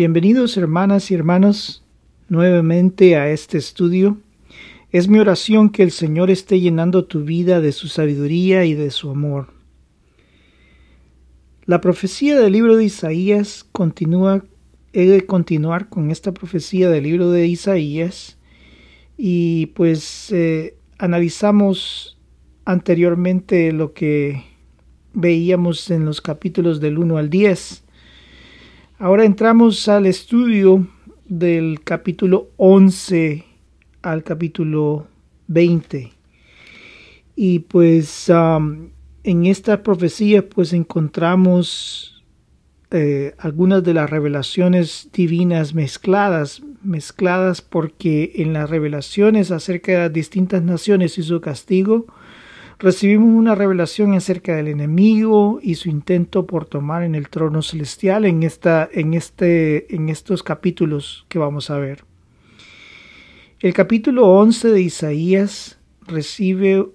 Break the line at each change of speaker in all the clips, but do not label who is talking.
Bienvenidos hermanas y hermanos nuevamente a este estudio. Es mi oración que el Señor esté llenando tu vida de su sabiduría y de su amor. La profecía del libro de Isaías continúa, he de continuar con esta profecía del libro de Isaías y pues eh, analizamos anteriormente lo que veíamos en los capítulos del 1 al 10 Ahora entramos al estudio del capítulo 11 al capítulo 20. Y pues en esta profecía pues encontramos eh, algunas de las revelaciones divinas mezcladas, mezcladas porque en las revelaciones acerca de las distintas naciones y su castigo, recibimos una revelación acerca del enemigo y su intento por tomar en el trono celestial en, esta, en, este, en estos capítulos que vamos a ver. El capítulo 11 de Isaías recibe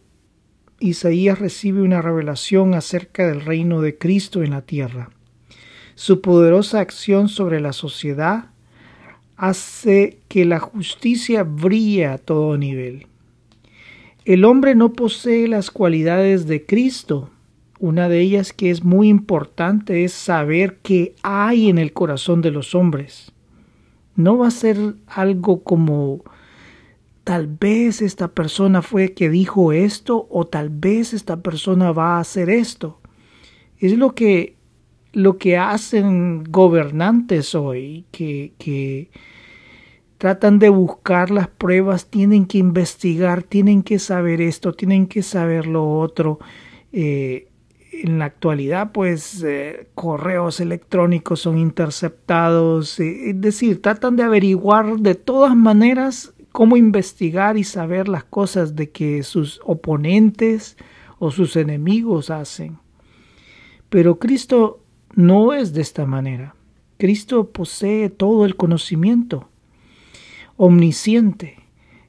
Isaías recibe una revelación acerca del reino de Cristo en la tierra. Su poderosa acción sobre la sociedad hace que la justicia brille a todo nivel. El hombre no posee las cualidades de Cristo. Una de ellas que es muy importante es saber qué hay en el corazón de los hombres. No va a ser algo como tal vez esta persona fue que dijo esto o tal vez esta persona va a hacer esto. Es lo que lo que hacen gobernantes hoy, que, que tratan de buscar las pruebas, tienen que investigar, tienen que saber esto, tienen que saber lo otro. Eh, en la actualidad, pues, eh, correos electrónicos son interceptados, eh, es decir, tratan de averiguar de todas maneras cómo investigar y saber las cosas de que sus oponentes o sus enemigos hacen. Pero Cristo no es de esta manera. Cristo posee todo el conocimiento omnisciente,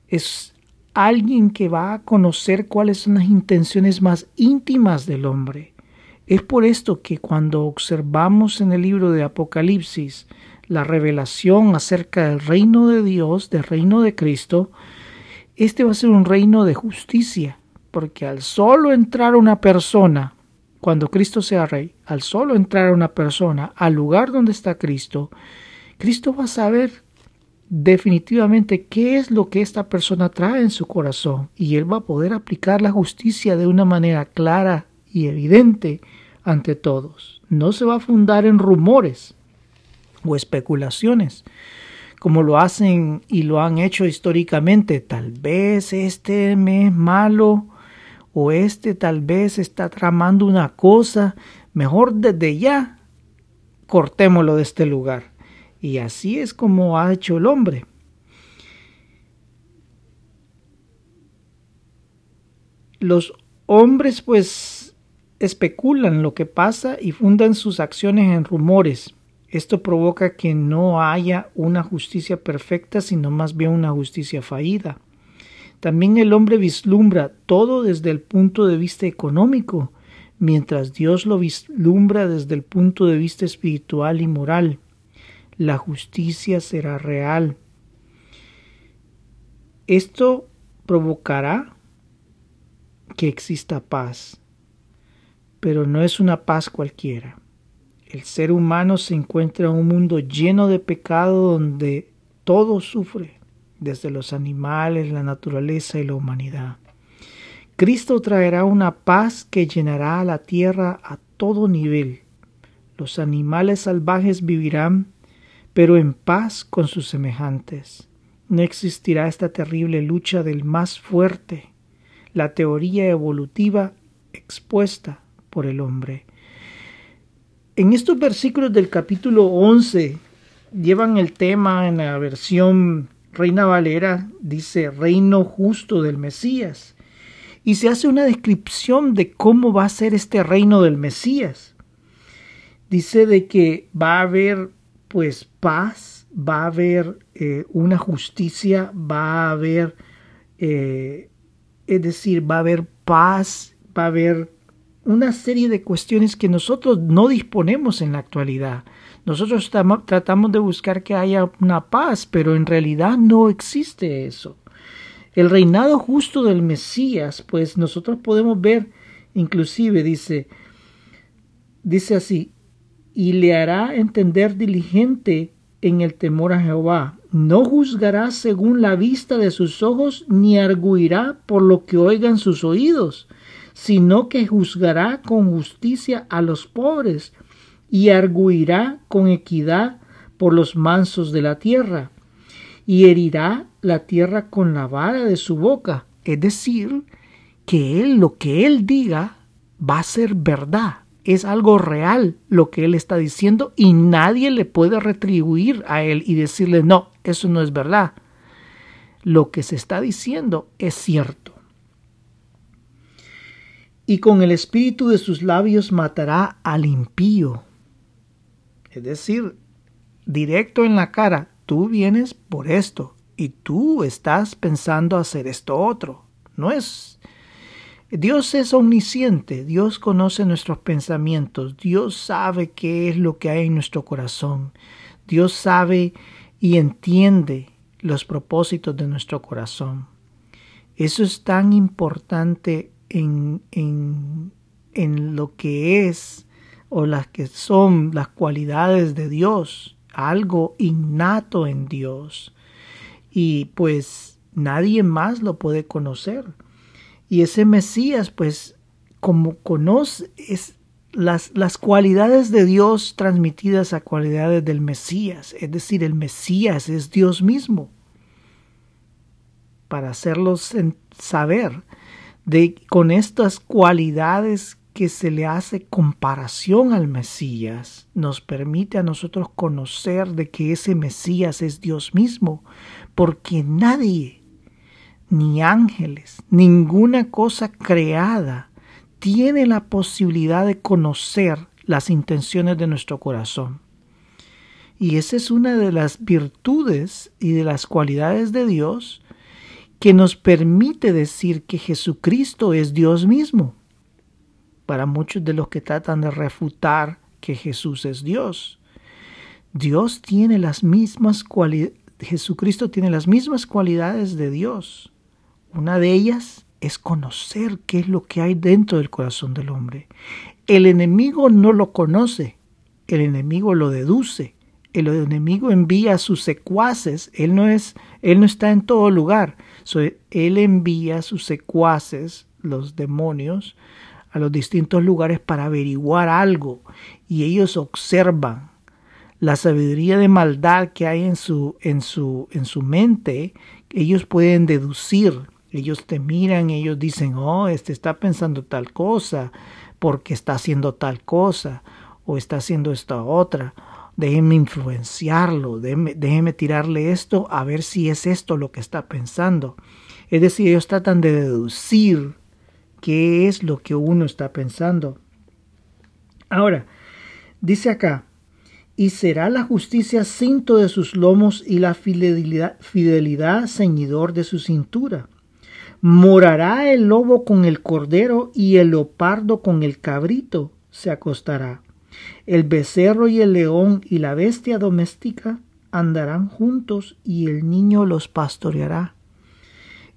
es alguien que va a conocer cuáles son las intenciones más íntimas del hombre. Es por esto que cuando observamos en el libro de Apocalipsis la revelación acerca del reino de Dios, del reino de Cristo, este va a ser un reino de justicia, porque al solo entrar una persona, cuando Cristo sea rey, al solo entrar una persona al lugar donde está Cristo, Cristo va a saber definitivamente qué es lo que esta persona trae en su corazón y él va a poder aplicar la justicia de una manera clara y evidente ante todos. No se va a fundar en rumores o especulaciones como lo hacen y lo han hecho históricamente. Tal vez este me es malo o este tal vez está tramando una cosa. Mejor desde ya cortémoslo de este lugar. Y así es como ha hecho el hombre. Los hombres pues especulan lo que pasa y fundan sus acciones en rumores. Esto provoca que no haya una justicia perfecta, sino más bien una justicia fallida. También el hombre vislumbra todo desde el punto de vista económico, mientras Dios lo vislumbra desde el punto de vista espiritual y moral la justicia será real. Esto provocará que exista paz, pero no es una paz cualquiera. El ser humano se encuentra en un mundo lleno de pecado donde todo sufre, desde los animales, la naturaleza y la humanidad. Cristo traerá una paz que llenará a la tierra a todo nivel. Los animales salvajes vivirán pero en paz con sus semejantes. No existirá esta terrible lucha del más fuerte, la teoría evolutiva expuesta por el hombre. En estos versículos del capítulo 11 llevan el tema en la versión Reina Valera, dice reino justo del Mesías, y se hace una descripción de cómo va a ser este reino del Mesías. Dice de que va a haber pues paz, va a haber eh, una justicia, va a haber, eh, es decir, va a haber paz, va a haber una serie de cuestiones que nosotros no disponemos en la actualidad. Nosotros tratamos de buscar que haya una paz, pero en realidad no existe eso. El reinado justo del Mesías, pues nosotros podemos ver, inclusive dice, dice así, y le hará entender diligente en el temor a Jehová. No juzgará según la vista de sus ojos, ni arguirá por lo que oigan sus oídos, sino que juzgará con justicia a los pobres y arguirá con equidad por los mansos de la tierra, y herirá la tierra con la vara de su boca. Es decir, que él lo que él diga va a ser verdad, es algo real lo que él está diciendo y nadie le puede retribuir a él y decirle no, eso no es verdad. Lo que se está diciendo es cierto. Y con el espíritu de sus labios matará al impío es decir, directo en la cara, tú vienes por esto y tú estás pensando hacer esto otro. No es... Dios es omnisciente, Dios conoce nuestros pensamientos, Dios sabe qué es lo que hay en nuestro corazón, Dios sabe y entiende los propósitos de nuestro corazón. Eso es tan importante en, en, en lo que es o las que son las cualidades de Dios, algo innato en Dios. Y pues nadie más lo puede conocer. Y ese Mesías, pues, como conoce es las, las cualidades de Dios transmitidas a cualidades del Mesías, es decir, el Mesías es Dios mismo, para hacerlos saber de con estas cualidades que se le hace comparación al Mesías nos permite a nosotros conocer de que ese Mesías es Dios mismo, porque nadie, ni ángeles, ninguna cosa creada tiene la posibilidad de conocer las intenciones de nuestro corazón. Y esa es una de las virtudes y de las cualidades de Dios que nos permite decir que Jesucristo es Dios mismo para muchos de los que tratan de refutar que Jesús es Dios. Dios tiene las mismas cualidades, Jesucristo tiene las mismas cualidades de Dios. Una de ellas es conocer qué es lo que hay dentro del corazón del hombre. El enemigo no lo conoce, el enemigo lo deduce. El enemigo envía a sus secuaces, él no es, él no está en todo lugar. él envía a sus secuaces, los demonios, a los distintos lugares para averiguar algo y ellos observan la sabiduría de maldad que hay en su, en su, en su mente, ellos pueden deducir, ellos te miran, ellos dicen, oh, este está pensando tal cosa, porque está haciendo tal cosa, o está haciendo esta otra, déjeme influenciarlo, déjeme, déjeme tirarle esto a ver si es esto lo que está pensando. Es decir, ellos tratan de deducir qué es lo que uno está pensando. Ahora, dice acá, y será la justicia cinto de sus lomos y la fidelidad, fidelidad ceñidor de su cintura. Morará el lobo con el cordero y el leopardo con el cabrito se acostará. El becerro y el león y la bestia doméstica andarán juntos y el niño los pastoreará.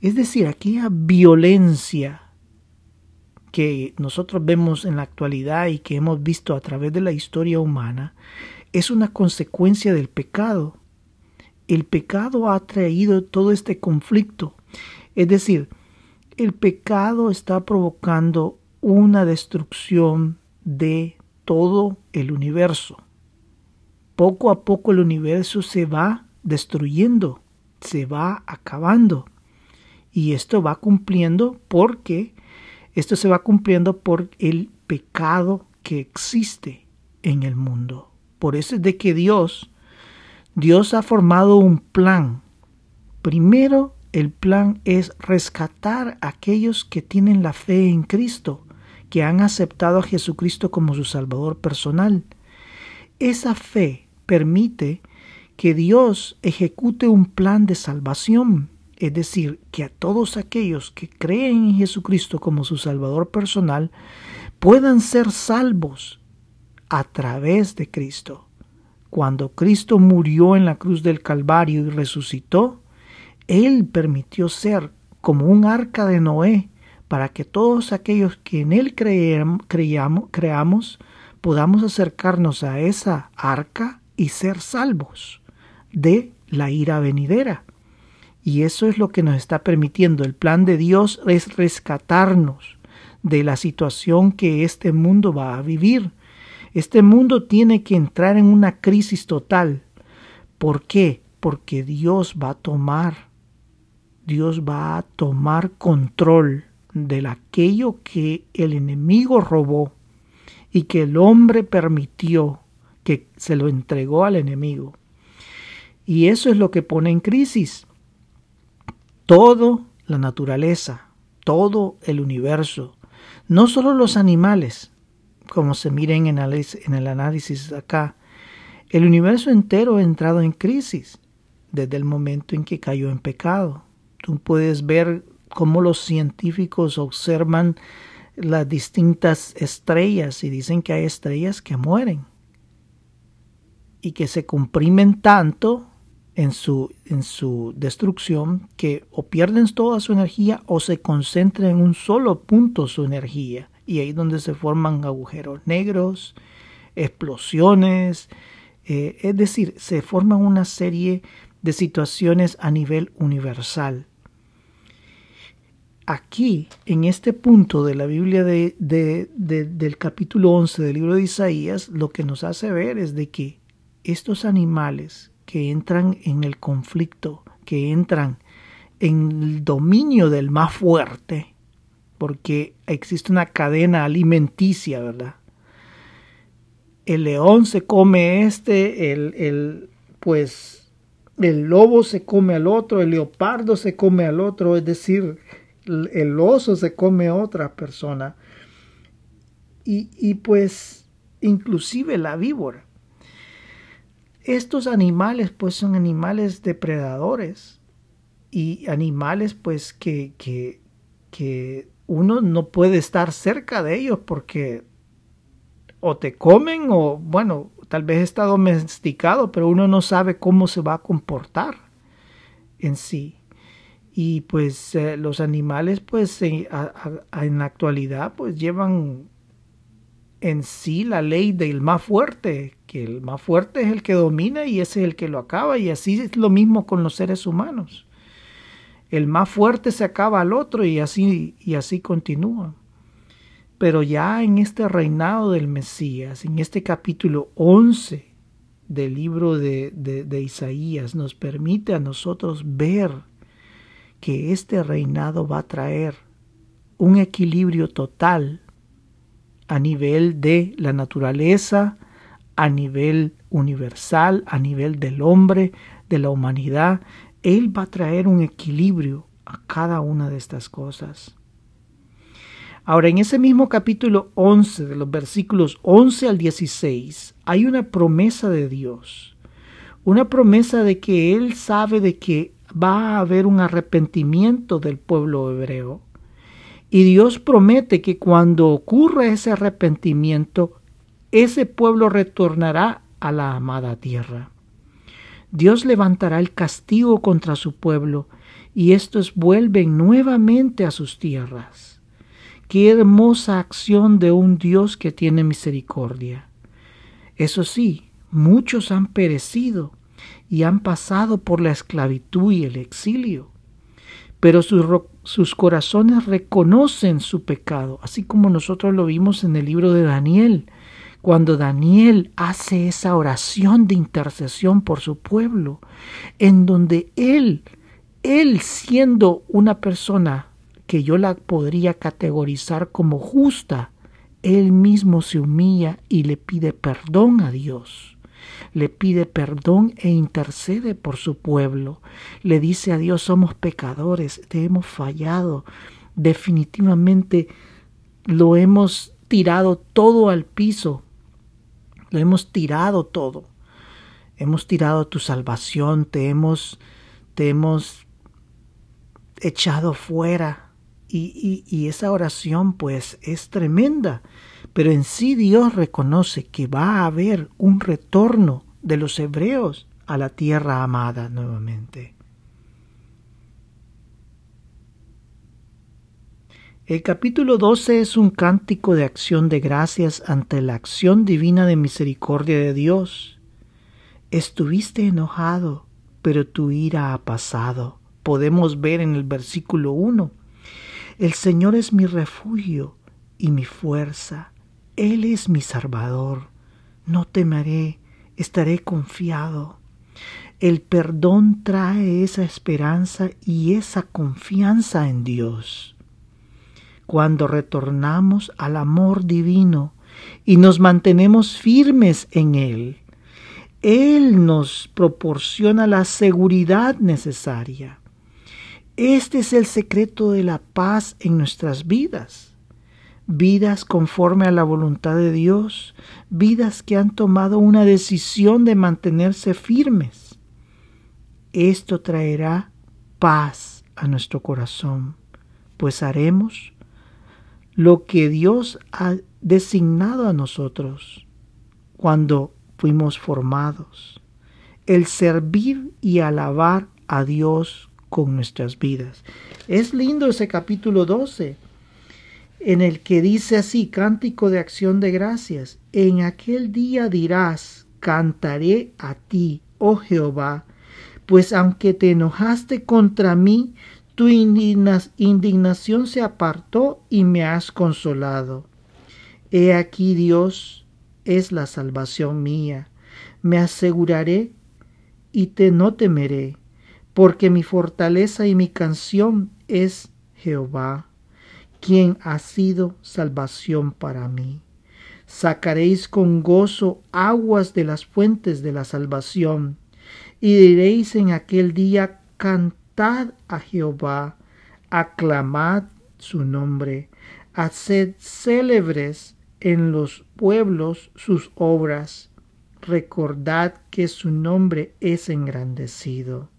Es decir, aquella violencia que nosotros vemos en la actualidad y que hemos visto a través de la historia humana es una consecuencia del pecado. El pecado ha traído todo este conflicto. Es decir, el pecado está provocando una destrucción de todo el universo. Poco a poco el universo se va destruyendo, se va acabando. Y esto va cumpliendo porque esto se va cumpliendo por el pecado que existe en el mundo. Por eso es de que Dios, Dios ha formado un plan. Primero, el plan es rescatar a aquellos que tienen la fe en Cristo, que han aceptado a Jesucristo como su Salvador personal. Esa fe permite que Dios ejecute un plan de salvación es decir, que a todos aquellos que creen en Jesucristo como su Salvador personal puedan ser salvos a través de Cristo. cuando Cristo murió en la cruz del Calvario y resucitó, Él permitió ser como un arca de Noé para que todos aquellos que en Él creamos, podamos acercarnos a esa arca y ser salvos de la ira venidera. Y eso es lo que nos está permitiendo. El plan de Dios es rescatarnos de la situación que este mundo va a vivir. Este mundo tiene que entrar en una crisis total. ¿Por qué? Porque Dios va a tomar, Dios va a tomar control de aquello que el enemigo robó y que el hombre permitió que se lo entregó al enemigo. Y eso es lo que pone en crisis todo la naturaleza, todo el universo, no solo los animales, como se miren en el análisis acá, el universo entero ha entrado en crisis desde el momento en que cayó en pecado. Tú puedes ver cómo los científicos observan las distintas estrellas y dicen que hay estrellas que mueren y que se comprimen tanto en su, en su destrucción que o pierden toda su energía o se concentran en un solo punto su energía. Y ahí es donde se forman agujeros negros, explosiones, eh, es decir, se forman una serie de situaciones a nivel universal. Aquí, en este punto de la Biblia de, del capítulo 11 del libro de Isaías, lo que nos hace ver es de que estos animales que entran en el conflicto, que entran en el dominio del más fuerte, porque existe una cadena alimenticia, ¿verdad? El león se come este, el, el, pues el lobo se come al otro, el leopardo se come al otro, es decir, el oso se come a otra persona. Y, y pues inclusive la víbora. Estos animales pues son animales depredadores y animales pues que, que, que uno no puede estar cerca de ellos porque o te comen o bueno, tal vez está domesticado, pero uno no sabe cómo se va a comportar en sí. Y pues eh, los animales pues en la actualidad pues llevan en sí la ley del más fuerte, que el más fuerte es el que domina y ese es el que lo acaba, y así es lo mismo con los seres humanos. El más fuerte se acaba al otro y así, y así continúa. Pero ya en este reinado del Mesías, en este capítulo 11 del libro de, de, de Isaías, nos permite a nosotros ver que este reinado va a traer un equilibrio total a nivel de la naturaleza, a nivel universal, a nivel del hombre, de la humanidad. Él va a traer un equilibrio a cada una de estas cosas. Ahora, en ese mismo capítulo 11, de los versículos 11 al 16, hay una promesa de Dios. Una promesa de que Él sabe de que va a haber un arrepentimiento del pueblo hebreo y Dios promete que cuando ocurra ese arrepentimiento, ese pueblo retornará a la amada tierra. Dios levantará el castigo contra su pueblo y estos vuelven nuevamente a sus tierras. Qué hermosa acción de un Dios que tiene misericordia. Eso sí, muchos han perecido y han pasado por la esclavitud y el exilio. Pero sus, corazones reconocen su pecado, así como nosotros lo vimos en el libro de Daniel, cuando Daniel hace esa oración de intercesión por su pueblo, en donde él, él siendo una persona que yo la podría categorizar como justa, él mismo se humilla y le pide perdón a Dios le pide perdón e intercede por su pueblo. Le dice a Dios, somos pecadores, te hemos fallado, definitivamente lo hemos tirado todo al piso, lo hemos tirado todo. Hemos tirado tu salvación, te hemos, te hemos echado fuera. Y, y, y esa oración pues es tremenda pero en sí Dios reconoce que va a haber un retorno de los hebreos a la tierra amada nuevamente. El capítulo 12 es un cántico de acción de gracias ante la acción divina de misericordia de Dios. Estuviste enojado, pero tu ira ha pasado. Podemos ver en el versículo 1. El Señor es mi refugio y mi fuerza. Él es mi salvador. No temeré, estaré confiado. El perdón trae esa esperanza y esa confianza en Dios cuando retornamos al amor divino y nos mantenemos firmes en Él. Él nos proporciona la seguridad necesaria. Este es el secreto de la paz en nuestras vidas. Vidas conforme a la voluntad de Dios, vidas que han tomado una decisión de mantenerse firmes. Esto traerá paz a nuestro corazón, pues haremos lo que Dios ha designado a nosotros cuando fuimos formados, el servir y alabar a Dios con nuestras vidas. Es lindo ese capítulo 12, en el que dice así, cántico de acción de gracias, en aquel día dirás, cantaré a ti, oh Jehová, pues aunque te enojaste contra mí, tu indignación se apartó y me has consolado. He aquí Dios es la salvación mía. Me aseguraré y te no temeré, porque mi fortaleza y mi canción es Jehová, quien ha sido salvación para mí. Sacaréis con gozo aguas de las fuentes de la salvación, y diréis en aquel día, a Jehová, aclamad su nombre, haced célebres en los pueblos sus obras, recordad que su nombre es engrandecido.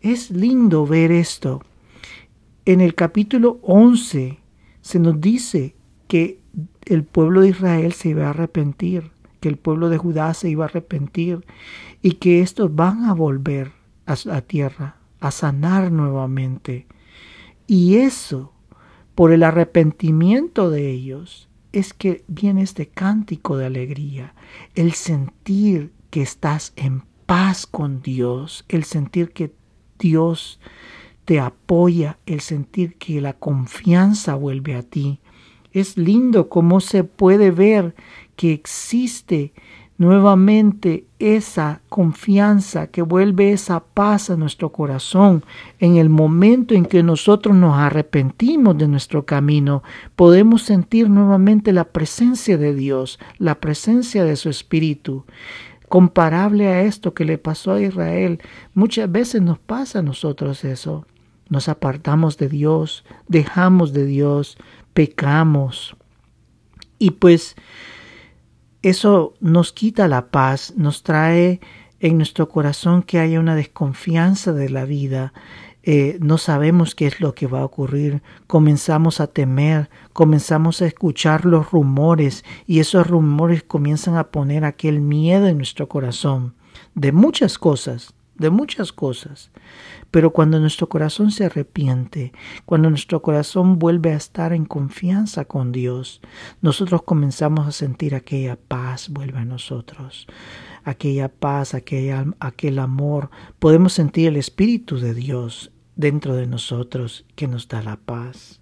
Es lindo ver esto. En el capítulo 11 se nos dice que el pueblo de Israel se iba a arrepentir, que el pueblo de Judá se iba a arrepentir y que estos van a volver a la tierra a sanar nuevamente. Y eso, por el arrepentimiento de ellos, es que viene este cántico de alegría, el sentir que estás en paz con Dios, el sentir que Dios te apoya, el sentir que la confianza vuelve a ti. Es lindo cómo se puede ver que existe nuevamente esa confianza que vuelve esa paz a nuestro corazón en el momento en que nosotros nos arrepentimos de nuestro camino, podemos sentir nuevamente la presencia de Dios, la presencia de su Espíritu. Comparable a esto que le pasó a Israel, muchas veces nos pasa a nosotros eso. Nos apartamos de Dios, dejamos de Dios, pecamos. Y pues eso nos quita la paz, nos trae en nuestro corazón que haya una desconfianza de la vida, eh, no sabemos qué es lo que va a ocurrir, comenzamos a temer, comenzamos a escuchar los rumores y esos rumores comienzan a poner aquel miedo en nuestro corazón de muchas cosas, de muchas cosas. Pero cuando nuestro corazón se arrepiente, cuando nuestro corazón vuelve a estar en confianza con Dios, nosotros comenzamos a sentir aquella paz vuelve a nosotros, aquella paz, aquella, aquel amor. Podemos sentir el Espíritu de Dios dentro de nosotros que nos da la paz.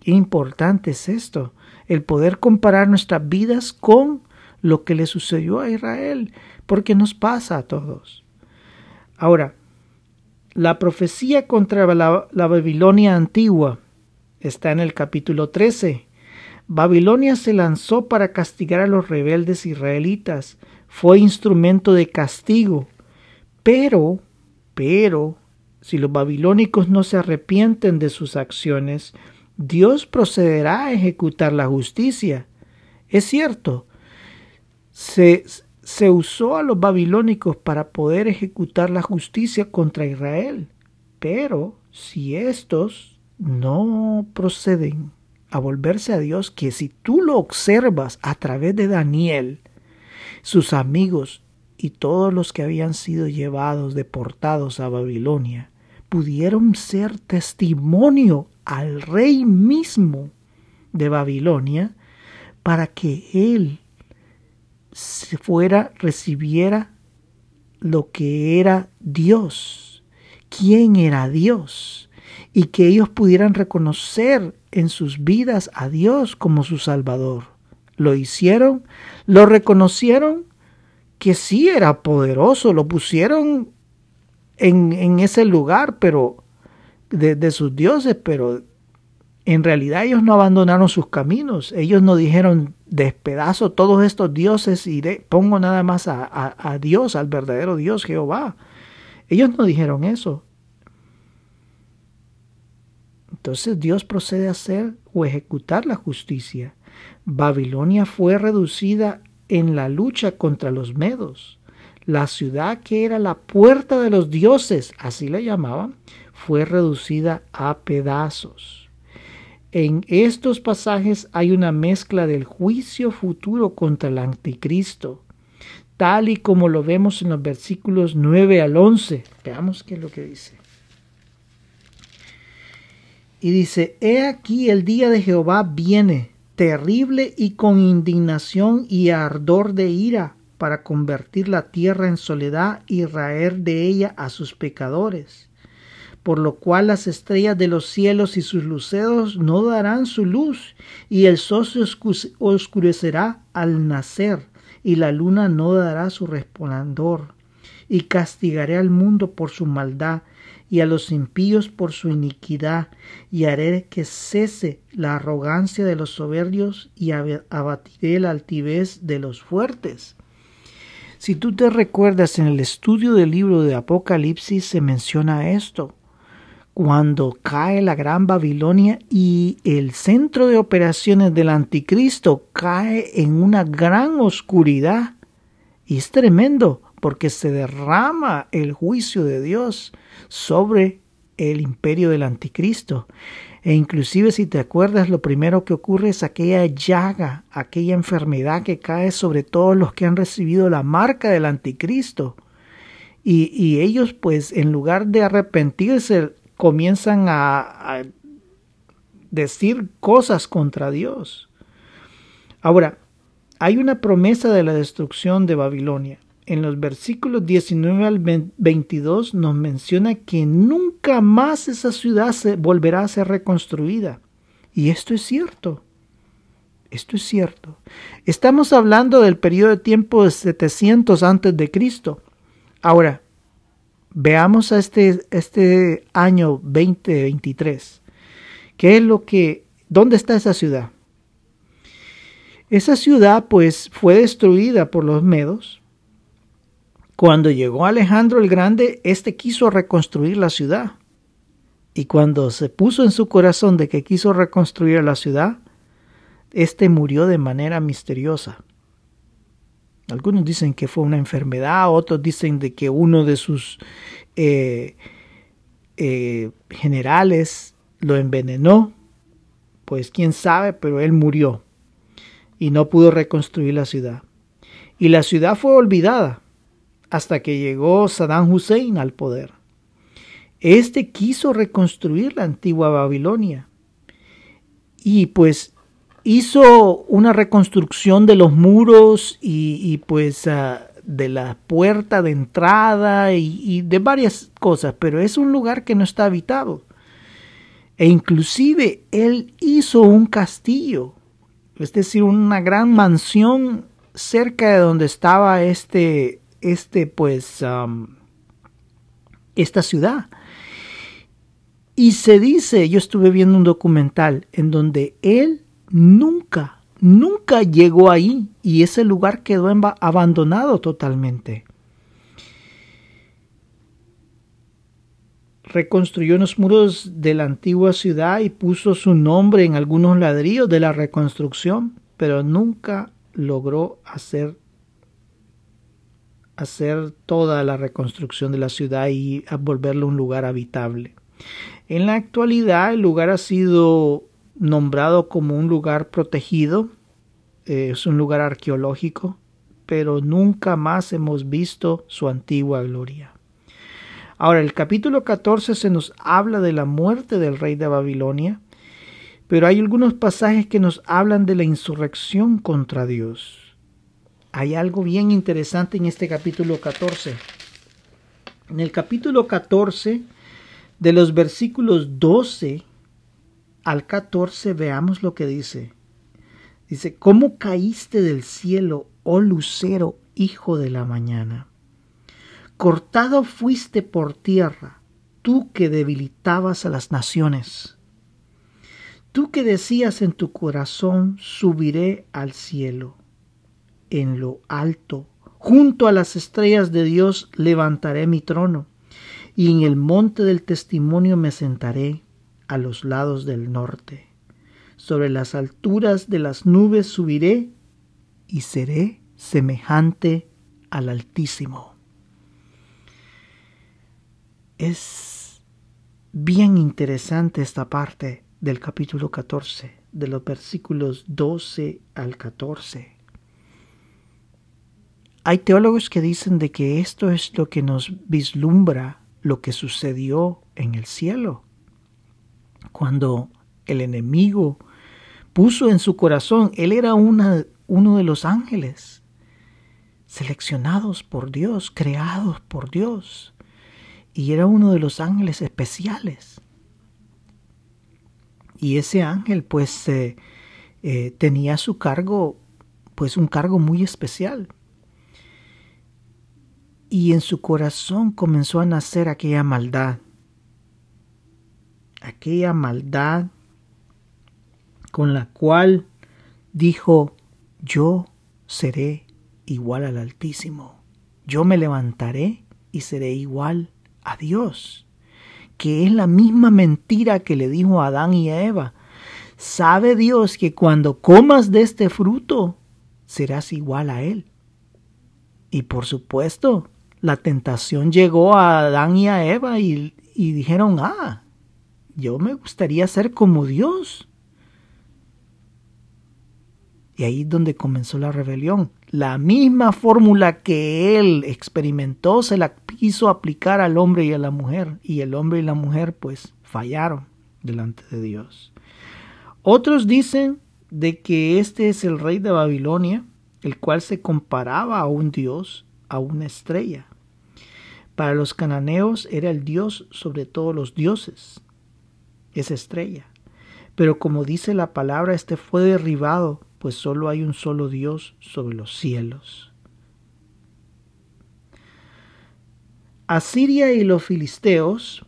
Qué importante es esto, el poder comparar nuestras vidas con lo que le sucedió a Israel, porque nos pasa a todos. Ahora, la profecía contra la, Babilonia antigua está en el capítulo 13. Babilonia se lanzó para castigar a los rebeldes israelitas, fue instrumento de castigo. Pero, pero, si los babilónicos no se arrepienten de sus acciones, Dios procederá a ejecutar la justicia. Es cierto, se, se usó a los babilónicos para poder ejecutar la justicia contra Israel. Pero si estos no proceden a volverse a Dios, que si tú lo observas a través de Daniel, sus amigos y todos los que habían sido llevados, deportados a Babilonia, pudieron ser testimonio al rey mismo de Babilonia para que él fuera, recibiera lo que era Dios, quién era Dios, y que ellos pudieran reconocer en sus vidas a Dios como su Salvador. Lo hicieron, lo reconocieron que sí era poderoso, lo pusieron en, en ese lugar, pero de, de sus dioses, pero en realidad ellos no abandonaron sus caminos, ellos no dijeron despedazo todos estos dioses y de, pongo nada más a, a, Dios, al verdadero Dios Jehová. Ellos no dijeron eso. Entonces Dios procede a hacer o ejecutar la justicia. Babilonia fue reducida en la lucha contra los medos. La ciudad que era la puerta de los dioses, así la llamaban, fue reducida a pedazos. En estos pasajes hay una mezcla del juicio futuro contra el anticristo, tal y como lo vemos en los versículos 9 al 11. Veamos qué es lo que dice. Y dice, He aquí el día de Jehová viene, terrible y con indignación y ardor de ira, para convertir la tierra en soledad y raer de ella a sus pecadores por lo cual las estrellas de los cielos y sus luceros no darán su luz, y el sol se oscurecerá al nacer, y la luna no dará su resplandor. Y castigaré al mundo por su maldad, y a los impíos por su iniquidad, y haré que cese la arrogancia de los soberbios, y abatiré la altivez de los fuertes. Si tú te recuerdas en el estudio del libro de Apocalipsis se menciona esto cuando cae la gran Babilonia y el centro de operaciones del anticristo cae en una gran oscuridad. Y es tremendo porque se derrama el juicio de Dios sobre el imperio del anticristo. E inclusive si te acuerdas, lo primero que ocurre es aquella llaga, aquella enfermedad que cae sobre todos los que han recibido la marca del anticristo. Y, y ellos pues en lugar de arrepentirse comienzan a, decir cosas contra Dios. Ahora, hay una promesa de la destrucción de Babilonia. En los versículos 19 al 22 nos menciona que nunca más esa ciudad se volverá a ser reconstruida. Y esto es cierto. Esto es cierto. Estamos hablando del periodo de tiempo de 700 antes de Cristo. Ahora, veamos a este, este año 2023. ¿Qué es lo que, dónde está esa ciudad? Esa ciudad pues fue destruida por los medos. Cuando llegó Alejandro el Grande, éste quiso reconstruir la ciudad. Y cuando se puso en su corazón de que quiso reconstruir la ciudad, éste murió de manera misteriosa. Algunos dicen que fue una enfermedad, otros dicen de que uno de sus eh, eh, generales lo envenenó. Pues quién sabe, pero él murió y no pudo reconstruir la ciudad. Y la ciudad fue olvidada hasta que llegó Saddam Hussein al poder. Este quiso reconstruir la antigua Babilonia. Y pues hizo una reconstrucción de los muros y, pues ah, de la puerta de entrada y, de varias cosas, pero es un lugar que no está habitado. E inclusive él hizo un castillo, es decir, una gran mansión cerca de donde estaba este, este pues, esta ciudad. Y se dice, yo estuve viendo un documental en donde él nunca, nunca llegó ahí y ese lugar quedó abandonado totalmente. Reconstruyó los muros de la antigua ciudad y puso su nombre en algunos ladrillos de la reconstrucción, pero nunca logró hacer hacer toda la reconstrucción de la ciudad y volverlo un lugar habitable. En la actualidad el lugar ha sido nombrado como un lugar protegido, eh, es un lugar arqueológico, pero nunca más hemos visto su antigua gloria. Ahora, el capítulo 14 se nos habla de la muerte del rey de Babilonia, pero hay algunos pasajes que nos hablan de la insurrección contra Dios. Hay algo bien interesante en este capítulo 14. En el capítulo 14, de los versículos 12 al 14, veamos lo que dice. Dice, ¿cómo caíste del cielo, oh lucero, hijo de la mañana? Cortado fuiste por tierra, tú que debilitabas a las naciones. Tú que decías en tu corazón, subiré al cielo. En lo alto, junto a las estrellas de Dios, levantaré mi trono, y en el monte del testimonio me sentaré a los lados del norte. Sobre las alturas de las nubes subiré y seré semejante al Altísimo es bien interesante esta parte del capítulo 14, de los versículos 12 al 14. Hay teólogos que dicen de que esto es lo que nos vislumbra lo que sucedió en el cielo, cuando el enemigo puso en su corazón, él era una, uno de los ángeles, seleccionados por Dios, creados por Dios, y era uno de los ángeles especiales. Y ese ángel pues eh, eh, tenía su cargo, pues un cargo muy especial. Y en su corazón comenzó a nacer aquella maldad, aquella maldad con la cual dijo, yo seré igual al Altísimo, yo me levantaré y seré igual a Dios, que es la misma mentira que le dijo a Adán y a Eva. Sabe Dios que cuando comas de este fruto serás igual a Él. Y por supuesto, la tentación llegó a Adán y a Eva y, y dijeron, ah, yo me gustaría ser como Dios. Y ahí es donde comenzó la rebelión. La misma fórmula que él experimentó se la quiso aplicar al hombre y a la mujer. Y el hombre y la mujer pues fallaron delante de Dios. Otros dicen de que este es el rey de Babilonia, el cual se comparaba a un dios, a una estrella. Para los cananeos era el dios sobre todos los dioses, esa estrella. Pero como dice la palabra, este fue derribado pues solo hay un solo Dios sobre los cielos. Asiria y los filisteos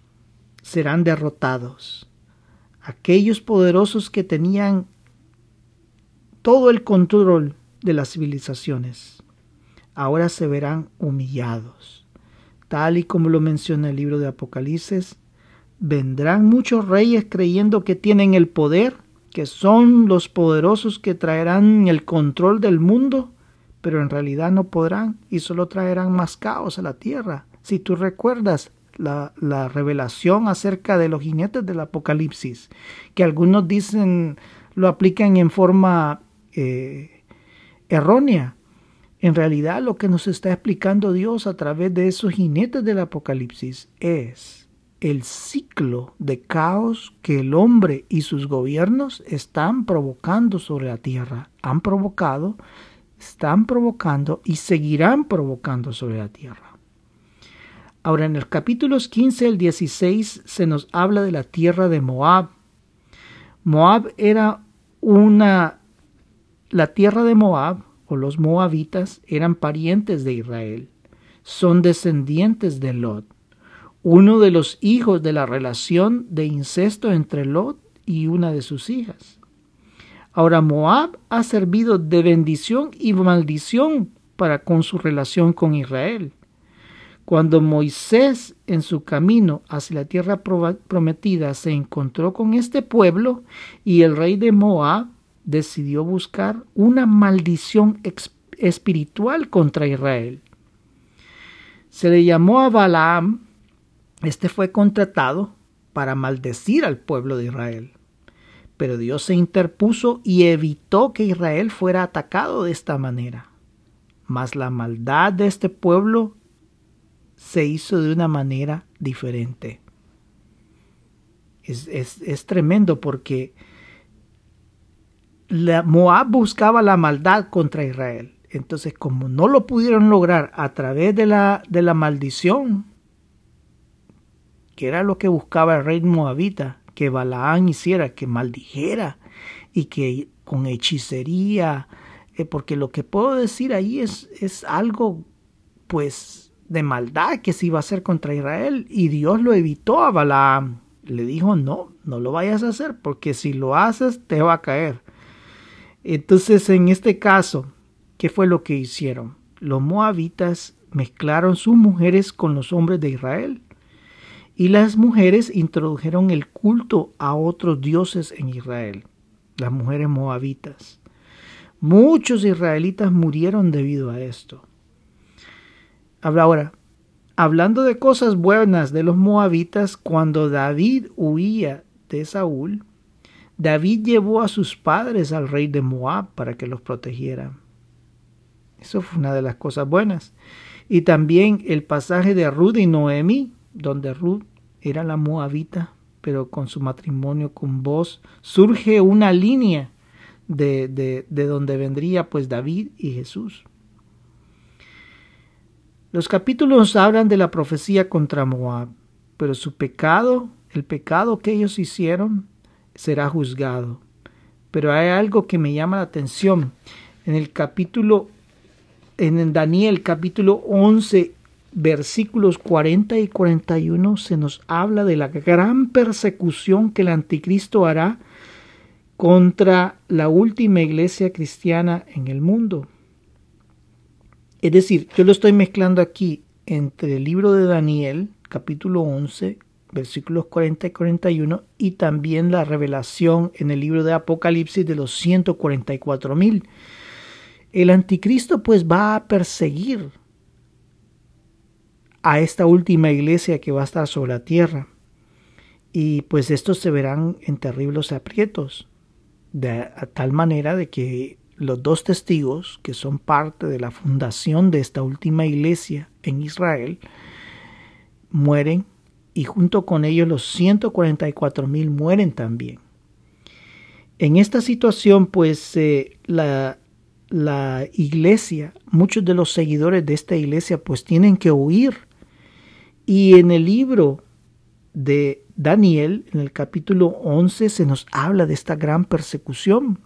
serán derrotados. Aquellos poderosos que tenían todo el control de las civilizaciones, ahora se verán humillados. Tal y como lo menciona el libro de Apocalipsis, vendrán muchos reyes creyendo que tienen el poder que son los poderosos que traerán el control del mundo, pero en realidad no podrán y solo traerán más caos a la tierra. Si tú recuerdas la, revelación acerca de los jinetes del Apocalipsis, que algunos dicen lo aplican en forma eh, errónea, en realidad lo que nos está explicando Dios a través de esos jinetes del Apocalipsis es el ciclo de caos que el hombre y sus gobiernos están provocando sobre la tierra. Han provocado, están provocando y seguirán provocando sobre la tierra. Ahora en el capítulos 15 al 16 se nos habla de la tierra de Moab. Moab era una... La tierra de Moab o los moabitas eran parientes de Israel. Son descendientes de Lot uno de los hijos de la relación de incesto entre Lot y una de sus hijas. Ahora Moab ha servido de bendición y maldición para con su relación con Israel. Cuando Moisés en su camino hacia la tierra prometida se encontró con este pueblo y el rey de Moab decidió buscar una maldición espiritual contra Israel. Se le llamó a Balaam este fue contratado para maldecir al pueblo de Israel. Pero Dios se interpuso y evitó que Israel fuera atacado de esta manera. mas la maldad de este pueblo se hizo de una manera diferente. Es, es tremendo porque la, Moab buscaba la maldad contra Israel. Entonces, como no lo pudieron lograr a través de la, de la maldición, que era lo que buscaba el rey moabita, que Balaán hiciera, que maldijera y que con hechicería, eh, porque lo que puedo decir ahí es, es algo, pues, de maldad que se iba a hacer contra Israel y Dios lo evitó a Balaam. Le dijo, no, no lo vayas a hacer, porque si lo haces te va a caer. Entonces, en este caso, ¿qué fue lo que hicieron? Los moabitas mezclaron sus mujeres con los hombres de Israel y las mujeres introdujeron el culto a otros dioses en Israel, las mujeres moabitas. Muchos israelitas murieron debido a esto. Ahora, hablando de cosas buenas de los moabitas, cuando David huía de Saúl, David llevó a sus padres al rey de Moab para que los protegiera. Eso fue una de las cosas buenas. Y también el pasaje de Ruth y Noemi, donde Ruth era la moabita, pero con su matrimonio con vos surge una línea de, de, de donde vendría pues David y Jesús. Los capítulos hablan de la profecía contra Moab, pero su pecado, el pecado que ellos hicieron, será juzgado. Pero hay algo que me llama la atención. En el capítulo, en Daniel capítulo 11 versículos 40 y 41 se nos habla de la gran persecución que el anticristo hará contra la última iglesia cristiana en el mundo. Es decir, yo lo estoy mezclando aquí entre el libro de Daniel, capítulo 11, versículos 40 y 41, y también la revelación en el libro de Apocalipsis de los 144 mil. El anticristo pues va a perseguir a esta última iglesia que va a estar sobre la tierra. Y pues estos se verán en terribles aprietos, de tal manera de que los dos testigos, que son parte de la fundación de esta última iglesia en Israel, mueren y junto con ellos los 144 mil mueren también. En esta situación, pues eh, la, la iglesia, muchos de los seguidores de esta iglesia, pues tienen que huir y en el libro de Daniel, en el capítulo 11, se nos habla de esta gran persecución,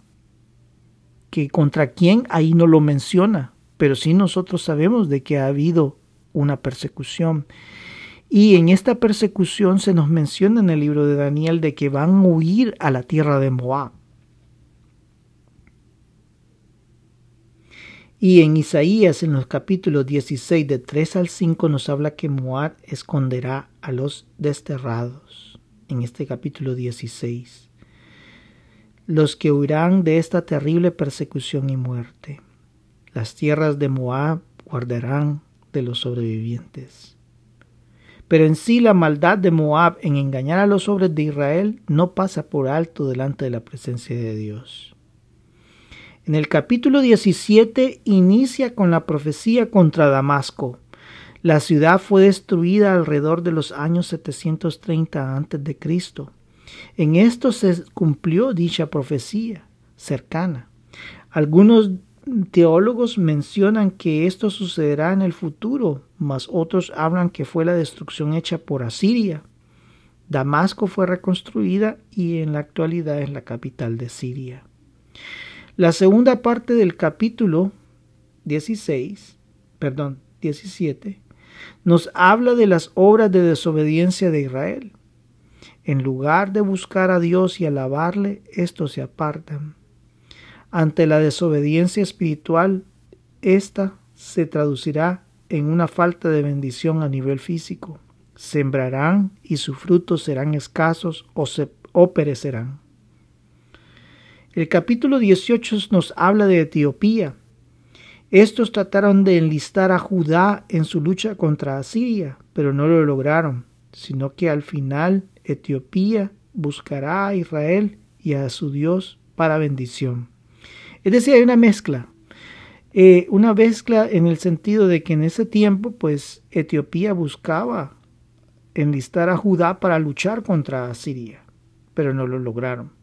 que contra quién ahí no lo menciona, pero sí nosotros sabemos de que ha habido una persecución. Y en esta persecución se nos menciona en el libro de Daniel de que van a huir a la tierra de Moab. Y en Isaías, en los capítulos 16, de 3 al 5, nos habla que Moab esconderá a los desterrados. En este capítulo 16. Los que huirán de esta terrible persecución y muerte. Las tierras de Moab guardarán de los sobrevivientes. Pero en sí la maldad de Moab en engañar a los hombres de Israel no pasa por alto delante de la presencia de Dios. En el capítulo 17 inicia con la profecía contra Damasco. La ciudad fue destruida alrededor de los años 730 a.C. En esto se cumplió dicha profecía cercana. Algunos teólogos mencionan que esto sucederá en el futuro, mas otros hablan que fue la destrucción hecha por Asiria. Damasco fue reconstruida y en la actualidad es la capital de Siria. La segunda parte del capítulo 16, perdón, 17, nos habla de las obras de desobediencia de Israel. En lugar de buscar a Dios y alabarle, estos se apartan. Ante la desobediencia espiritual, esta se traducirá en una falta de bendición a nivel físico. Sembrarán y sus frutos serán escasos o, se, o perecerán. El capítulo 18 nos habla de Etiopía. Estos trataron de enlistar a Judá en su lucha contra Asiria, pero no lo lograron, sino que al final Etiopía buscará a Israel y a su Dios para bendición. Es decir, hay una mezcla. Eh, una mezcla en el sentido de que en ese tiempo, pues Etiopía buscaba enlistar a Judá para luchar contra Siria, pero no lo lograron.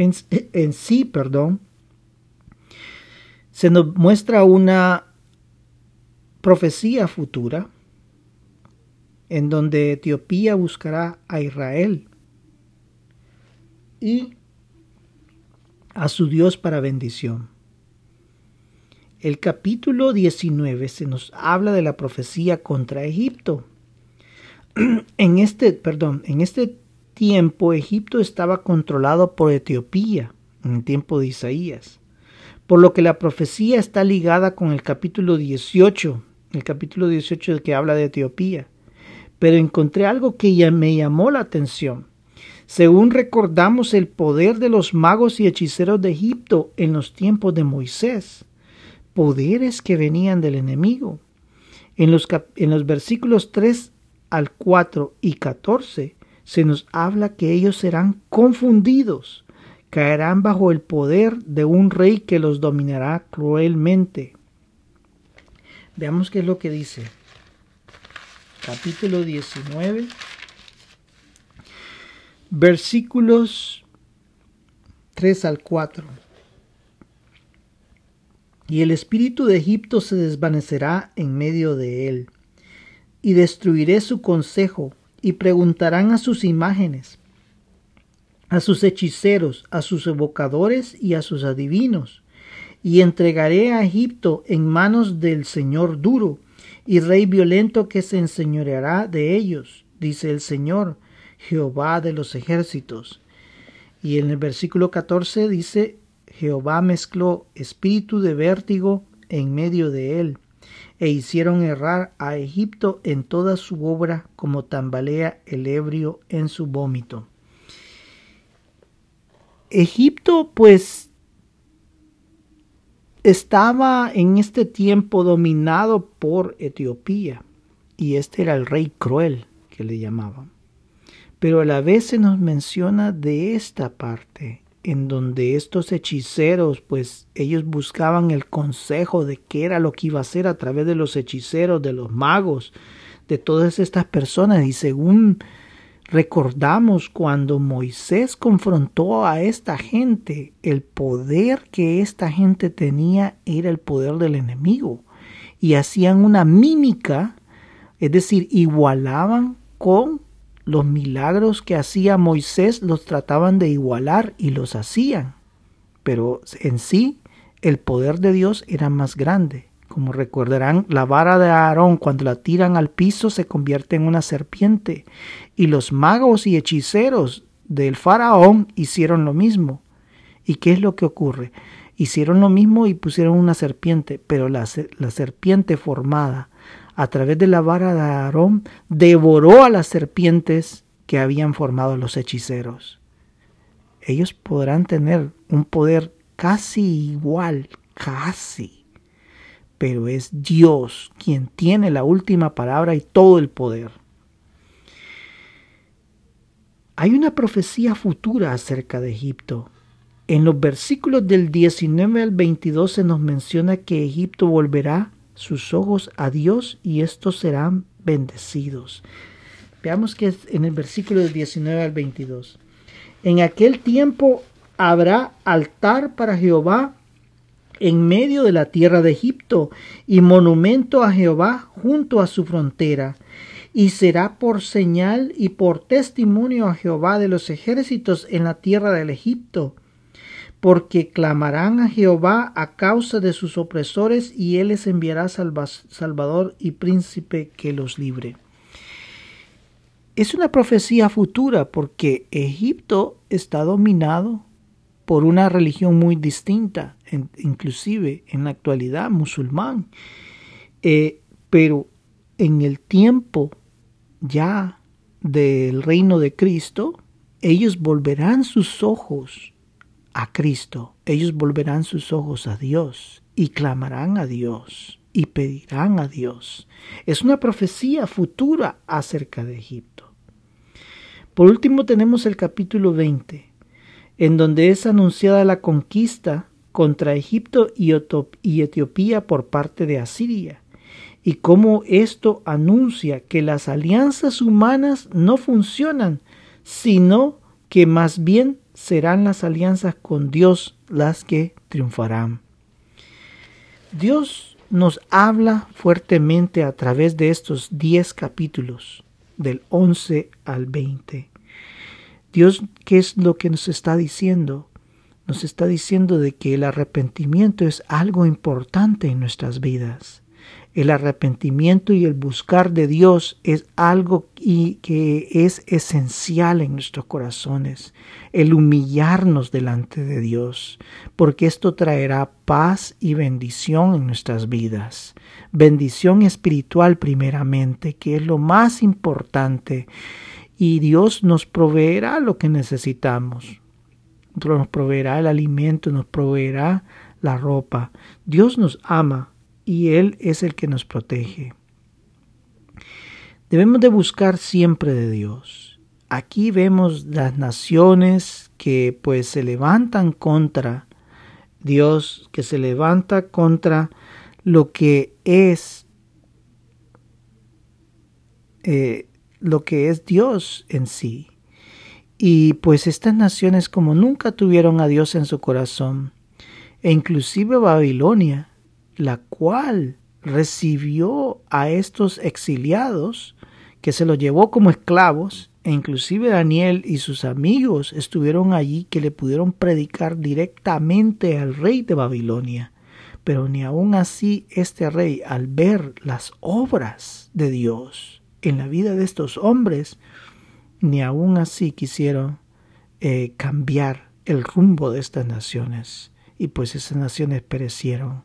En, sí, perdón, se nos muestra una profecía futura en donde Etiopía buscará a Israel y a su Dios para bendición. El capítulo 19 se nos habla de la profecía contra Egipto. En este, perdón, en este tiempo Egipto estaba controlado por Etiopía, en el tiempo de Isaías, por lo que la profecía está ligada con el capítulo 18, el capítulo 18 que habla de Etiopía. Pero encontré algo que ya me llamó la atención. Según recordamos el poder de los magos y hechiceros de Egipto en los tiempos de Moisés, poderes que venían del enemigo. En los, en los versículos 3 al 4 y 14 se nos habla que ellos serán confundidos, caerán bajo el poder de un rey que los dominará cruelmente. Veamos qué es lo que dice. Capítulo 19, versículos 3 al 4. Y el espíritu de Egipto se desvanecerá en medio de él, y destruiré su consejo, y preguntarán a sus imágenes, a sus hechiceros, a sus evocadores y a sus adivinos, y entregaré a Egipto en manos del Señor duro, y rey violento que se enseñoreará de ellos, dice el Señor, Jehová de los ejércitos. Y en el versículo 14 dice, Jehová mezcló espíritu de vértigo en medio de él, e hicieron errar a Egipto en toda su obra como tambalea el ebrio en su vómito. Egipto pues estaba en este tiempo dominado por Etiopía, y este era el rey cruel que le llamaban. Pero a la vez se nos menciona de esta parte, en donde estos hechiceros, pues ellos buscaban el consejo de qué era lo que iba a hacer a través de los hechiceros, de los magos, de todas estas personas. Y según recordamos cuando Moisés confrontó a esta gente, el poder que esta gente tenía era el poder del enemigo. Y hacían una mímica, es decir, igualaban con los milagros que hacía Moisés los trataban de igualar y los hacían, pero en sí el poder de Dios era más grande. Como recordarán, la vara de Aarón cuando la tiran al piso se convierte en una serpiente, y los magos y hechiceros del faraón hicieron lo mismo. ¿Y qué es lo que ocurre? Hicieron lo mismo y pusieron una serpiente, pero la, la serpiente formada a través de la vara de Aarón, devoró a las serpientes que habían formado los hechiceros. Ellos podrán tener un poder casi igual, casi, pero es Dios quien tiene la última palabra y todo el poder. Hay una profecía futura acerca de Egipto. En los versículos del 19 al 22 se nos menciona que Egipto volverá sus ojos a Dios y estos serán bendecidos. Veamos que en el versículo del 19 al 22. En aquel tiempo habrá altar para Jehová en medio de la tierra de Egipto y monumento a Jehová junto a su frontera. Y será por señal y por testimonio a Jehová de los ejércitos en la tierra del Egipto porque clamarán a Jehová a causa de sus opresores y él les enviará salvador y príncipe que los libre. Es una profecía futura porque Egipto está dominado por una religión muy distinta, inclusive en la actualidad musulmán. Eh, pero en el tiempo ya del reino de Cristo, ellos volverán sus ojos a Cristo, ellos volverán sus ojos a Dios y clamarán a Dios y pedirán a Dios. Es una profecía futura acerca de Egipto. Por último tenemos el capítulo 20, en donde es anunciada la conquista contra Egipto y Etiopía por parte de Asiria, y cómo esto anuncia que las alianzas humanas no funcionan, sino que más bien serán las alianzas con Dios las que triunfarán. Dios nos habla fuertemente a través de estos diez capítulos, del 11 al 20. Dios, ¿qué es lo que nos está diciendo? Nos está diciendo de que el arrepentimiento es algo importante en nuestras vidas. El arrepentimiento y el buscar de Dios es algo que es esencial en nuestros corazones. El humillarnos delante de Dios, porque esto traerá paz y bendición en nuestras vidas. Bendición espiritual primeramente, que es lo más importante. Y Dios nos proveerá lo que necesitamos. Nos proveerá el alimento, nos proveerá la ropa. Dios nos ama y Él es el que nos protege. Debemos de buscar siempre de Dios. Aquí vemos las naciones que pues se levantan contra Dios, que se levanta contra lo que es eh, lo que es Dios en sí. Y pues estas naciones como nunca tuvieron a Dios en su corazón, e inclusive Babilonia, la cual recibió a estos exiliados, que se los llevó como esclavos, e inclusive Daniel y sus amigos estuvieron allí que le pudieron predicar directamente al rey de Babilonia. Pero ni aun así este rey, al ver las obras de Dios en la vida de estos hombres, ni aun así quisieron eh, cambiar el rumbo de estas naciones. Y pues esas naciones perecieron.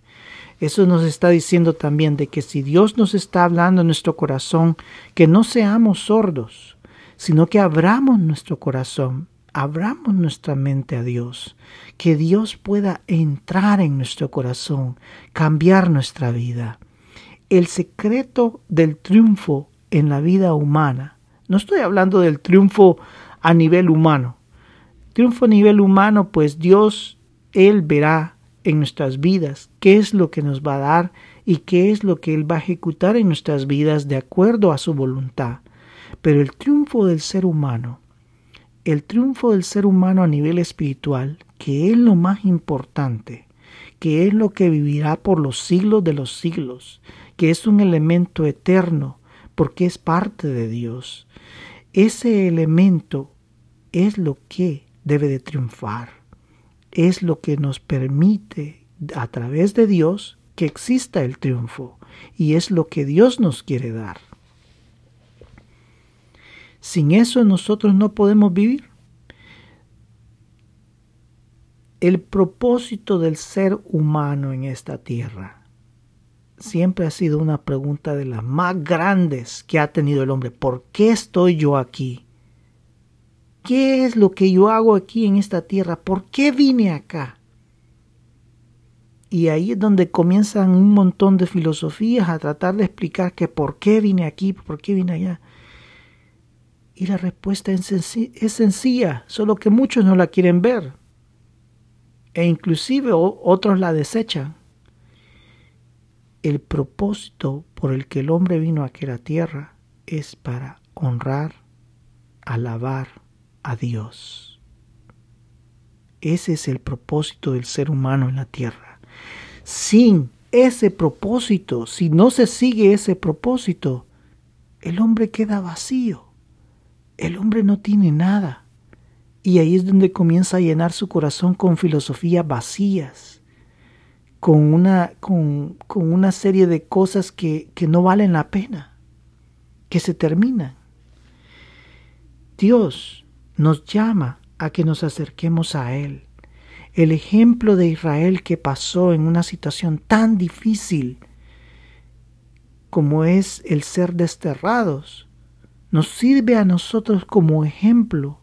Eso nos está diciendo también de que si Dios nos está hablando en nuestro corazón, que no seamos sordos, sino que abramos nuestro corazón, abramos nuestra mente a Dios, que Dios pueda entrar en nuestro corazón, cambiar nuestra vida. El secreto del triunfo en la vida humana, no estoy hablando del triunfo a nivel humano, triunfo a nivel humano, pues Dios, Él verá en nuestras vidas, qué es lo que nos va a dar y qué es lo que Él va a ejecutar en nuestras vidas de acuerdo a su voluntad. Pero el triunfo del ser humano, el triunfo del ser humano a nivel espiritual, que es lo más importante, que es lo que vivirá por los siglos de los siglos, que es un elemento eterno, porque es parte de Dios. Ese elemento es lo que debe de triunfar es lo que nos permite a través de Dios que exista el triunfo y es lo que Dios nos quiere dar. Sin eso nosotros no podemos vivir. El propósito del ser humano en esta tierra siempre ha sido una pregunta de las más grandes que ha tenido el hombre. ¿Por qué estoy yo aquí? ¿Qué es lo que yo hago aquí en esta tierra? ¿Por qué vine acá? Y ahí es donde comienzan un montón de filosofías a tratar de explicar que por qué vine aquí, por qué vine allá. Y la respuesta es, sencilla, solo que muchos no la quieren ver. E inclusive otros la desechan. El propósito por el que el hombre vino a aquella tierra es para honrar, alabar, a Dios. Ese es el propósito del ser humano en la tierra. Sin ese propósito, si no se sigue ese propósito, el hombre queda vacío. El hombre no tiene nada. Y ahí es donde comienza a llenar su corazón con filosofías vacías, con una, con, con una serie de cosas que, que no valen la pena, que se terminan. Dios nos llama a que nos acerquemos a Él. El ejemplo de Israel que pasó en una situación tan difícil como es el ser desterrados, nos sirve a nosotros como ejemplo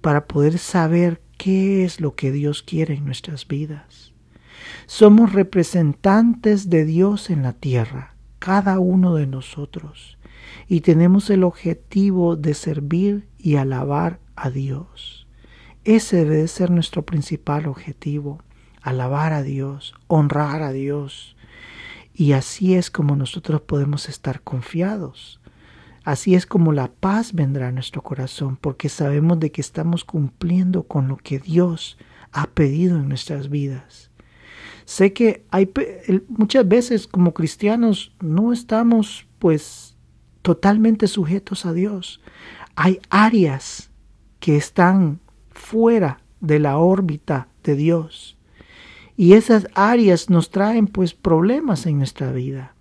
para poder saber qué es lo que Dios quiere en nuestras vidas. Somos representantes de Dios en la tierra, cada uno de nosotros, y tenemos el objetivo de servir y alabar a Dios. Ese debe ser nuestro principal objetivo, alabar a Dios, honrar a Dios. Y así es como nosotros podemos estar confiados. Así es como la paz vendrá a nuestro corazón, porque sabemos de que estamos cumpliendo con lo que Dios ha pedido en nuestras vidas. Sé que hay muchas veces como cristianos no estamos pues totalmente sujetos a Dios. Hay áreas que están fuera de la órbita de Dios. Y esas áreas nos traen pues problemas en nuestra vida.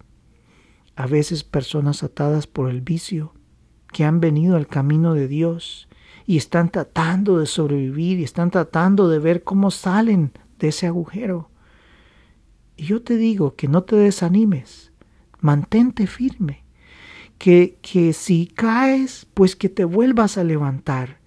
A veces personas atadas por el vicio, que han venido al camino de Dios y están tratando de sobrevivir y están tratando de ver cómo salen de ese agujero. Y yo te digo que no te desanimes, mantente firme, que, que si caes, pues que te vuelvas a levantar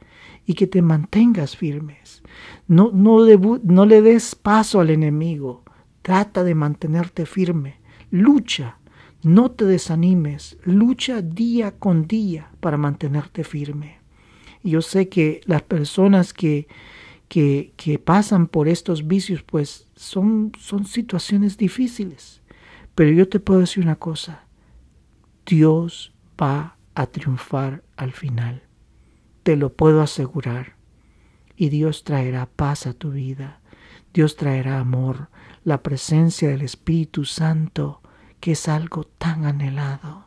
y que te mantengas firmes. No, no, le des paso al enemigo, trata de mantenerte firme, lucha, no te desanimes, lucha día con día para mantenerte firme. Y yo sé que las personas que, que, que pasan por estos vicios, pues son, son situaciones difíciles. Pero yo te puedo decir una cosa, Dios va a triunfar al final te lo puedo asegurar. Y Dios traerá paz a tu vida. Dios traerá amor, la presencia del Espíritu Santo, que es algo tan anhelado,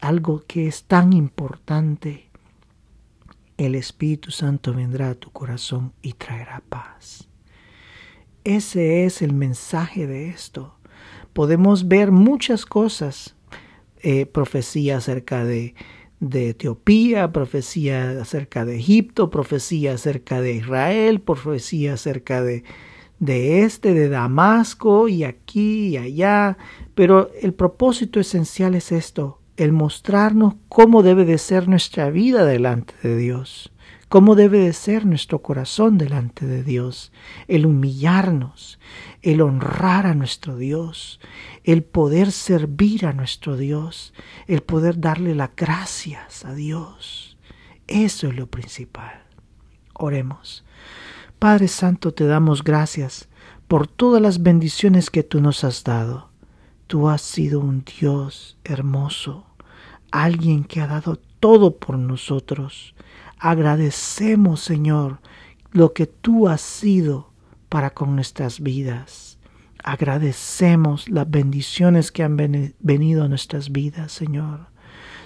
algo que es tan importante. El Espíritu Santo vendrá a tu corazón y traerá paz. Ese es el mensaje de esto. Podemos ver muchas cosas, eh, profecía acerca de de Etiopía, profecía acerca de Egipto, profecía acerca de Israel, profecía acerca de, de este, de Damasco y aquí y allá. Pero el propósito esencial es esto, el mostrarnos cómo debe de ser nuestra vida delante de Dios cómo debe de ser nuestro corazón delante de Dios, el humillarnos, el honrar a nuestro Dios, el poder servir a nuestro Dios, el poder darle las gracias a Dios. Eso es lo principal. Oremos. Padre Santo, te damos gracias por todas las bendiciones que tú nos has dado. Tú has sido un Dios hermoso, alguien que ha dado todo por nosotros, Agradecemos, Señor, lo que tú has sido para con nuestras vidas. Agradecemos las bendiciones que han venido a nuestras vidas, Señor.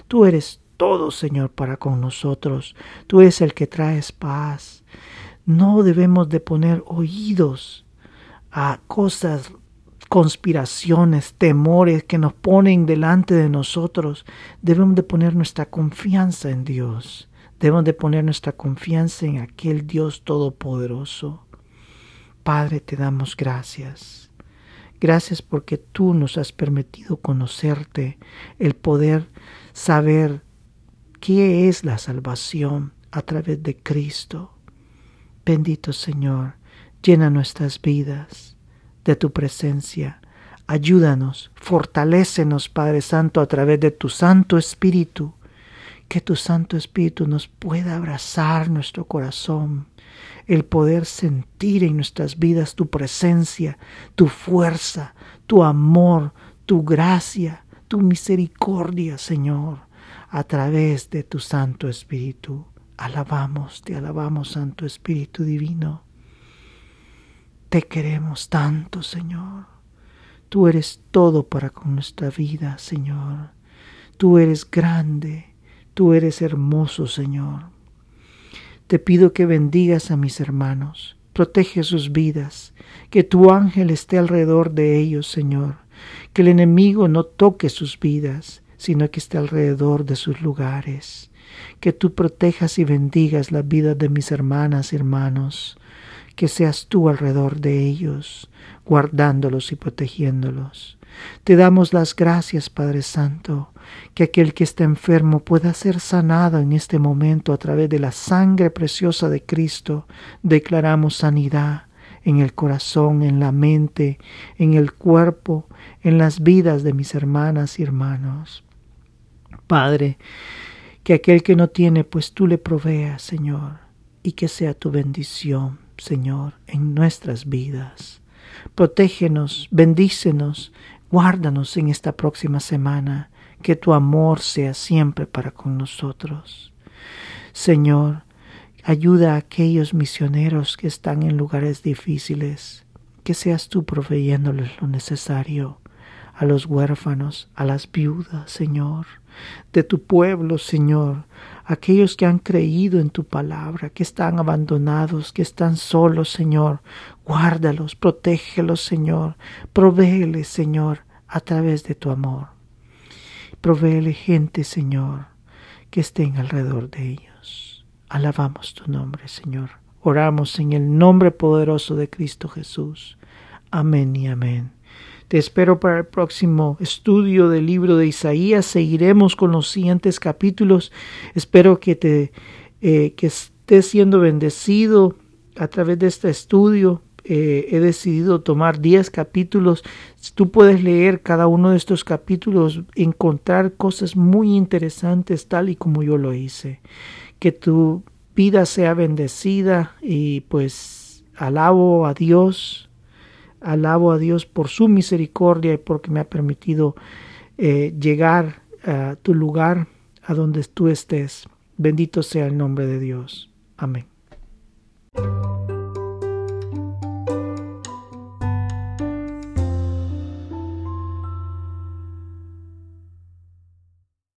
Tú eres todo, Señor, para con nosotros. Tú eres el que traes paz. No debemos de poner oídos a cosas, conspiraciones, temores que nos ponen delante de nosotros. Debemos de poner nuestra confianza en Dios. Debemos de poner nuestra confianza en aquel Dios todopoderoso. Padre, te damos gracias. Gracias porque tú nos has permitido conocerte, el poder saber qué es la salvación a través de Cristo. Bendito Señor, llena nuestras vidas de tu presencia. Ayúdanos, fortalécenos, Padre Santo, a través de tu Santo Espíritu que tu Santo Espíritu nos pueda abrazar nuestro corazón, el poder sentir en nuestras vidas tu presencia, tu fuerza, tu amor, tu gracia, tu misericordia, Señor, a través de tu Santo Espíritu. Alabamos, te alabamos, Santo Espíritu Divino. Te queremos tanto, Señor. Tú eres todo para con nuestra vida, Señor. Tú eres grande Tú eres hermoso, Señor. Te pido que bendigas a mis hermanos, protege sus vidas, que tu ángel esté alrededor de ellos, Señor, que el enemigo no toque sus vidas, sino que esté alrededor de sus lugares, que tú protejas y bendigas la vida de mis hermanas y hermanos, que seas tú alrededor de ellos, guardándolos y protegiéndolos. Te damos las gracias, Padre Santo, que aquel que está enfermo pueda ser sanado en este momento a través de la sangre preciosa de Cristo. Declaramos sanidad en el corazón, en la mente, en el cuerpo, en las vidas de mis hermanas y hermanos. Padre, que aquel que no tiene, pues tú le proveas, Señor, y que sea tu bendición, Señor, en nuestras vidas. Protégenos, bendícenos, guárdanos en esta próxima semana, que tu amor sea siempre para con nosotros. Señor, ayuda a aquellos misioneros que están en lugares difíciles, que seas tú proveyéndoles lo necesario, a los huérfanos, a las viudas, Señor, de tu pueblo, Señor, aquellos que han creído en tu palabra, que están abandonados, que están solos, Señor. Guárdalos, protégelos, Señor. Provéeles, Señor, a través de tu amor. Provéele gente, Señor, que estén alrededor de ellos. Alabamos tu nombre, Señor. Oramos en el nombre poderoso de Cristo Jesús. Amén y amén. Te espero para el próximo estudio del libro de Isaías. Seguiremos con los siguientes capítulos. Espero que te eh, que estés siendo bendecido a través de este estudio. Eh, he decidido tomar 10 capítulos. Tú puedes leer cada uno de estos capítulos, encontrar cosas muy interesantes tal y como yo lo hice. Que tu vida sea bendecida y pues alabo a Dios Alabo a Dios por su misericordia y porque me ha permitido eh, llegar a tu lugar, a donde tú estés. Bendito sea el nombre de Dios. Amén.